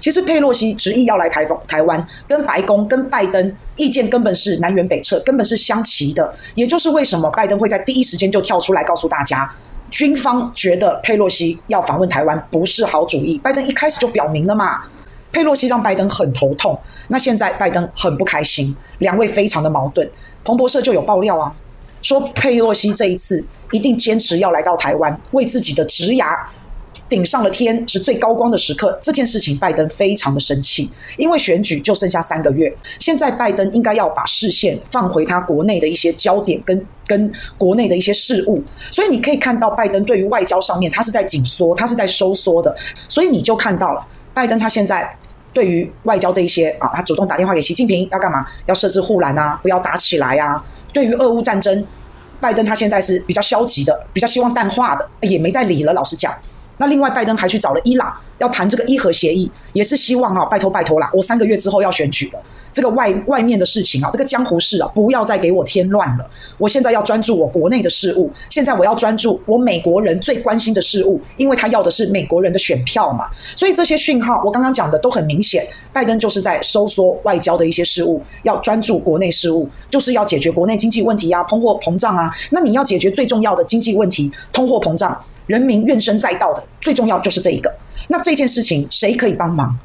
其实佩洛西执意要来台风台湾，跟白宫、跟拜登意见根本是南辕北辙，根本是相齐的。也就是为什么拜登会在第一时间就跳出来告诉大家，军方觉得佩洛西要访问台湾不是好主意。拜登一开始就表明了嘛，佩洛西让拜登很头痛。那现在拜登很不开心，两位非常的矛盾。彭博社就有爆料啊，说佩洛西这一次一定坚持要来到台湾，为自己的职涯。顶上了天是最高光的时刻，这件事情拜登非常的生气，因为选举就剩下三个月，现在拜登应该要把视线放回他国内的一些焦点跟跟国内的一些事务，所以你可以看到拜登对于外交上面他是在紧缩，他是在收缩的，所以你就看到了拜登他现在对于外交这一些啊，他主动打电话给习近平要干嘛？要设置护栏啊，不要打起来啊。对于俄乌战争，拜登他现在是比较消极的，比较希望淡化的，也没再理了。老实讲。那另外，拜登还去找了伊朗，要谈这个伊核协议，也是希望哈，拜托拜托啦，我三个月之后要选举了，这个外外面的事情啊，这个江湖事啊，不要再给我添乱了。我现在要专注我国内的事务，现在我要专注我美国人最关心的事务，因为他要的是美国人的选票嘛。所以这些讯号，我刚刚讲的都很明显，拜登就是在收缩外交的一些事务，要专注国内事务，就是要解决国内经济问题啊，通货膨胀啊。那你要解决最重要的经济问题，通货膨胀。人民怨声载道的最重要就是这一个。那这件事情谁可以帮忙？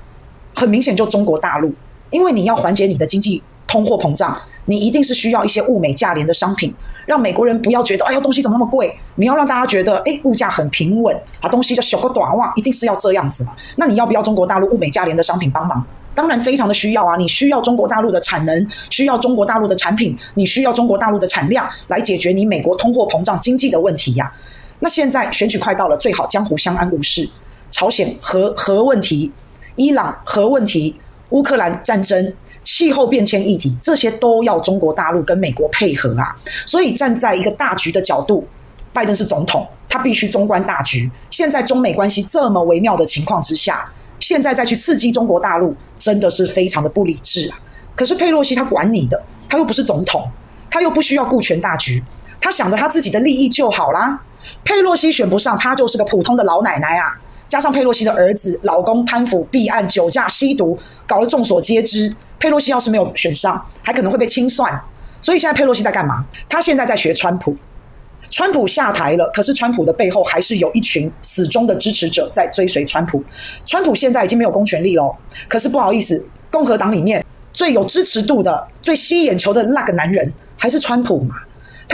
很明显就中国大陆，因为你要缓解你的经济通货膨胀，你一定是需要一些物美价廉的商品，让美国人不要觉得哎呦东西怎么那么贵。你要让大家觉得哎物价很平稳，啊东西就小个短袜，一定是要这样子嘛。那你要不要中国大陆物美价廉的商品帮忙？当然非常的需要啊！你需要中国大陆的产能，需要中国大陆的产品，你需要中国大陆的产量来解决你美国通货膨胀经济的问题呀、那现在选举快到了，最好江湖相安无事。朝鲜核核问题、伊朗核问题、乌克兰战争、气候变迁议题，这些都要中国大陆跟美国配合啊。所以站在一个大局的角度，拜登是总统，他必须纵观大局。现在中美关系这么微妙的情况之下，现在再去刺激中国大陆，真的是非常的不理智啊。可是佩洛西他管你的，他又不是总统，他又不需要顾全大局，他想着他自己的利益就好啦。佩洛西选不上，她就是个普通的老奶奶啊！加上佩洛西的儿子、老公贪腐、弊案、酒驾、吸毒，搞得众所皆知。佩洛西要是没有选上，还可能会被清算。所以现在佩洛西在干嘛？她现在在学川普。川普下台了，可是川普的背后还是有一群死忠的支持者在追随川普。川普现在已经没有公权力了，可是不好意思，共和党里面最有支持度的、最吸眼球的那个男人还是川普嘛。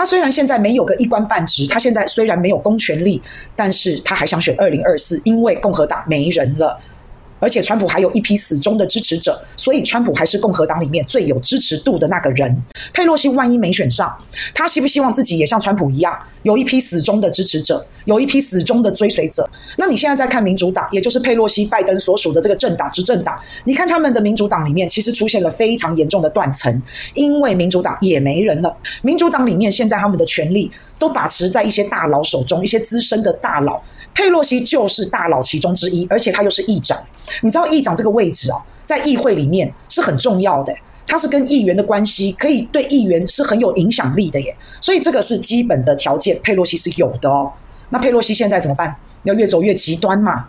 他虽然现在没有个一官半职，他现在虽然没有公权力，但是他还想选二零二四，因为共和党没人了。而且川普还有一批死忠的支持者，所以川普还是共和党里面最有支持度的那个人。佩洛西万一没选上，他希不希望自己也像川普一样，有一批死忠的支持者，有一批死忠的追随者？那你现在在看民主党，也就是佩洛西、拜登所属的这个政党执政党，你看他们的民主党里面其实出现了非常严重的断层，因为民主党也没人了。民主党里面现在他们的权力都把持在一些大佬手中，一些资深的大佬。佩洛西就是大佬其中之一，而且他又是议长。你知道议长这个位置哦，在议会里面是很重要的，他是跟议员的关系，可以对议员是很有影响力的耶。所以这个是基本的条件，佩洛西是有的哦。那佩洛西现在怎么办？要越走越极端嘛？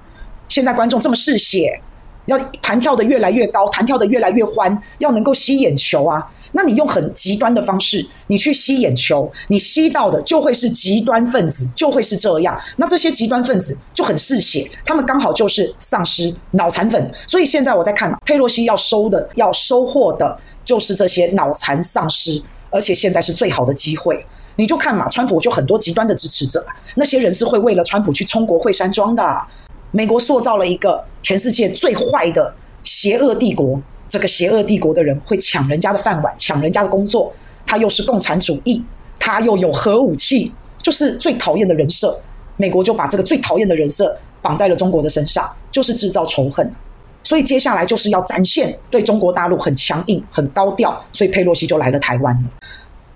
现在观众这么嗜血，要弹跳得越来越高，弹跳得越来越欢，要能够吸眼球啊。那你用很极端的方式，你去吸眼球，你吸到的就会是极端分子，就会是这样。那这些极端分子就很嗜血，他们刚好就是丧尸、脑残粉。所以现在我在看佩洛西要收的、要收获的，就是这些脑残丧尸，而且现在是最好的机会。你就看嘛，川普就很多极端的支持者，那些人是会为了川普去冲国会山庄的。美国塑造了一个全世界最坏的邪恶帝国。这个邪恶帝国的人会抢人家的饭碗，抢人家的工作。他又是共产主义，他又有核武器，就是最讨厌的人设。美国就把这个最讨厌的人设绑在了中国的身上，就是制造仇恨。所以接下来就是要展现对中国大陆很强硬、很高调。所以佩洛西就来了台湾了。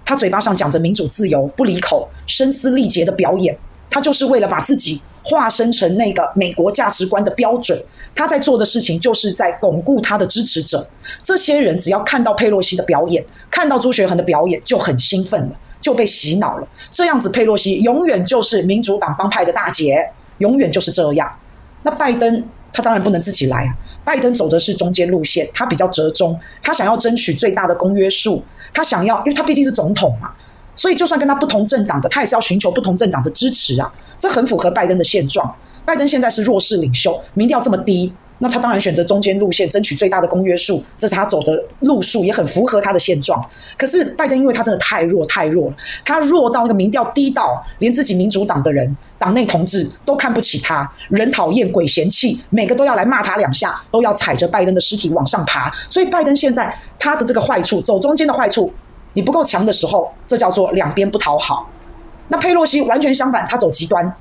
他嘴巴上讲着民主自由，不离口，声嘶力竭的表演，他就是为了把自己化身成那个美国价值观的标准。他在做的事情就是在巩固他的支持者。这些人只要看到佩洛西的表演，看到朱学恒的表演，就很兴奋了，就被洗脑了。这样子，佩洛西永远就是民主党帮派的大姐，永远就是这样。那拜登他当然不能自己来啊。拜登走的是中间路线，他比较折中，他想要争取最大的公约数，他想要，因为他毕竟是总统嘛，所以就算跟他不同政党的，他也是要寻求不同政党的支持啊。这很符合拜登的现状。拜登现在是弱势领袖，民调这么低。那他当然选择中间路线，争取最大的公约数，这是他走的路数，也很符合他的现状。可是拜登因为他真的太弱太弱了，他弱到那个民调低到连自己民主党的人、党内同志都看不起他，人讨厌鬼嫌弃，每个都要来骂他两下，都要踩着拜登的尸体往上爬。所以拜登现在他的这个坏处，走中间的坏处，你不够强的时候，这叫做两边不讨好。那佩洛西完全相反，他走极端，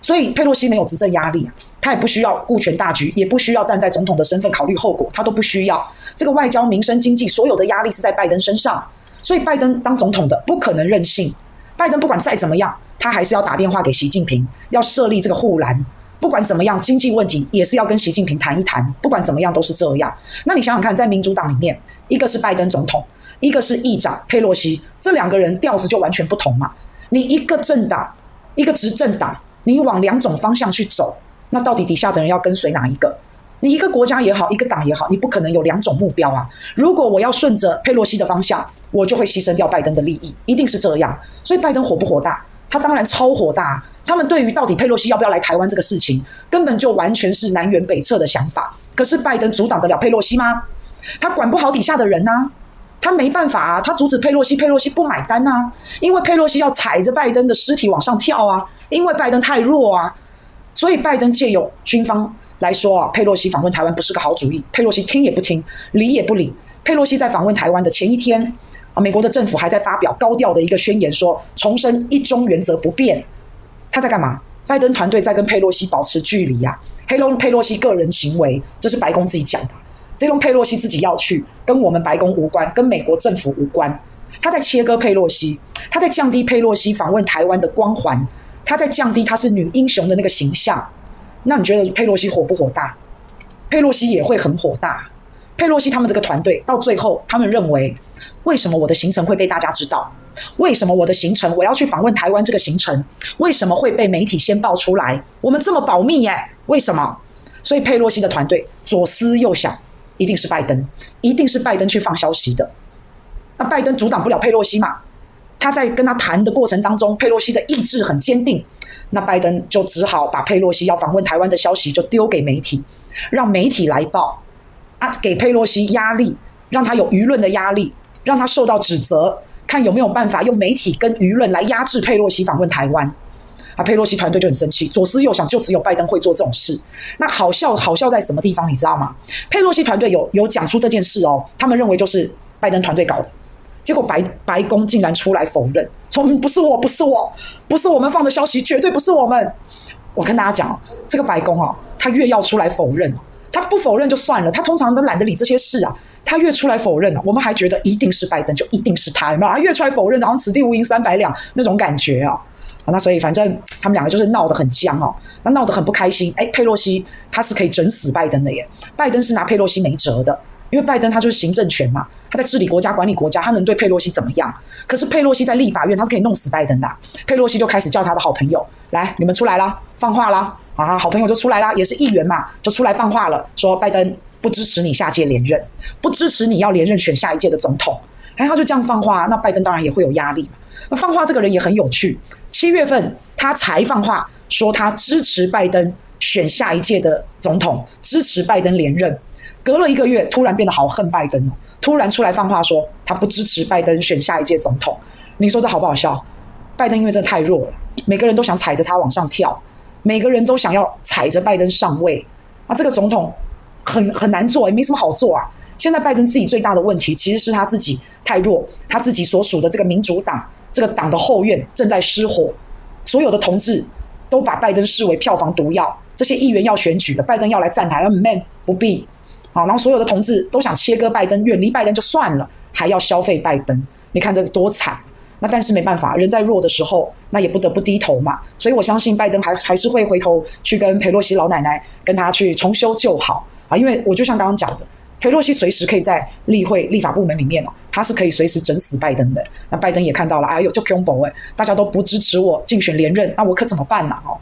所以佩洛西没有执政压力。他也不需要顾全大局，也不需要站在总统的身份考虑后果，他都不需要。这个外交、民生、经济所有的压力是在拜登身上，所以拜登当总统的不可能任性。拜登不管再怎么样，他还是要打电话给习近平，要设立这个护栏。不管怎么样，经济问题也是要跟习近平谈一谈。不管怎么样，都是这样。那你想想看，在民主党里面，一个是拜登总统，一个是议长佩洛西，这两个人调子就完全不同嘛。你一个政党，一个执政党，你往两种方向去走。那到底底下的人要跟随哪一个？你一个国家也好，一个党也好，你不可能有两种目标啊！如果我要顺着佩洛西的方向，我就会牺牲掉拜登的利益，一定是这样。所以拜登火不火大？他当然超火大。他们对于到底佩洛西要不要来台湾这个事情，根本就完全是南辕北辙的想法。可是拜登阻挡得了佩洛西吗？他管不好底下的人啊，他没办法啊，他阻止佩洛西，佩洛西不买单啊，因为佩洛西要踩着拜登的尸体往上跳啊，因为拜登太弱啊。所以，拜登借由军方来说啊，佩洛西访问台湾不是个好主意。佩洛西听也不听，理也不理。佩洛西在访问台湾的前一天啊，美国的政府还在发表高调的一个宣言，说重申一中原则不变。他在干嘛？拜登团队在跟佩洛西保持距离呀。黑龙佩洛西个人行为，这是白宫自己讲的。这种佩洛西自己要去，跟我们白宫无关，跟美国政府无关。他在切割佩洛西，他在降低佩洛西访问台湾的光环。他在降低他是女英雄的那个形象，那你觉得佩洛西火不火大？佩洛西也会很火大。佩洛西他们这个团队到最后，他们认为，为什么我的行程会被大家知道？为什么我的行程我要去访问台湾这个行程，为什么会被媒体先爆出来？我们这么保密耶，为什么？所以佩洛西的团队左思右想，一定是拜登，一定是拜登去放消息的。那拜登阻挡不了佩洛西嘛？他在跟他谈的过程当中，佩洛西的意志很坚定，那拜登就只好把佩洛西要访问台湾的消息就丢给媒体，让媒体来报，啊，给佩洛西压力，让他有舆论的压力，让他受到指责，看有没有办法用媒体跟舆论来压制佩洛西访问台湾。啊，佩洛西团队就很生气，左思右想，就只有拜登会做这种事。那好笑，好笑在什么地方？你知道吗？佩洛西团队有有讲出这件事哦，他们认为就是拜登团队搞的。结果白白宫竟然出来否认，说不是我，不是我，不是我们放的消息，绝对不是我们。我跟大家讲，这个白宫啊，他越要出来否认，他不否认就算了，他通常都懒得理这些事啊。他越出来否认，我们还觉得一定是拜登，就一定是他，有没有？他越出来否认，然后此地无银三百两那种感觉啊。那所以反正他们两个就是闹得很僵哦，那闹得很不开心。哎，佩洛西他是可以整死拜登的耶，拜登是拿佩洛西没辙的。因为拜登他就是行政权嘛，他在治理国家、管理国家，他能对佩洛西怎么样？可是佩洛西在立法院，他是可以弄死拜登的。佩洛西就开始叫他的好朋友来，你们出来啦，放话啦啊！好朋友就出来啦，也是议员嘛，就出来放话了，说拜登不支持你下届连任，不支持你要连任选下一届的总统。哎，他就这样放话，那拜登当然也会有压力嘛。那放话这个人也很有趣，七月份他才放话说他支持拜登选下一届的总统，支持拜登连任。隔了一个月，突然变得好恨拜登哦！突然出来放话说他不支持拜登选下一届总统，你说这好不好笑？拜登因为真的太弱了，每个人都想踩着他往上跳，每个人都想要踩着拜登上位啊！这个总统很很难做，也没什么好做啊！现在拜登自己最大的问题其实是他自己太弱，他自己所属的这个民主党这个党的后院正在失火，所有的同志都把拜登视为票房毒药，这些议员要选举了，拜登要来站台，要 man 不必。好，然后所有的同志都想切割拜登，远离拜登就算了，还要消费拜登，你看这个多惨。那但是没办法，人在弱的时候，那也不得不低头嘛。所以我相信拜登还还是会回头去跟佩洛西老奶奶跟他去重修旧好啊。因为我就像刚刚讲的，裴洛西随时可以在例会立法部门里面哦，他是可以随时整死拜登的。那拜登也看到了，哎呦，就恐怖哎，大家都不支持我竞选连任，那我可怎么办呢？哦。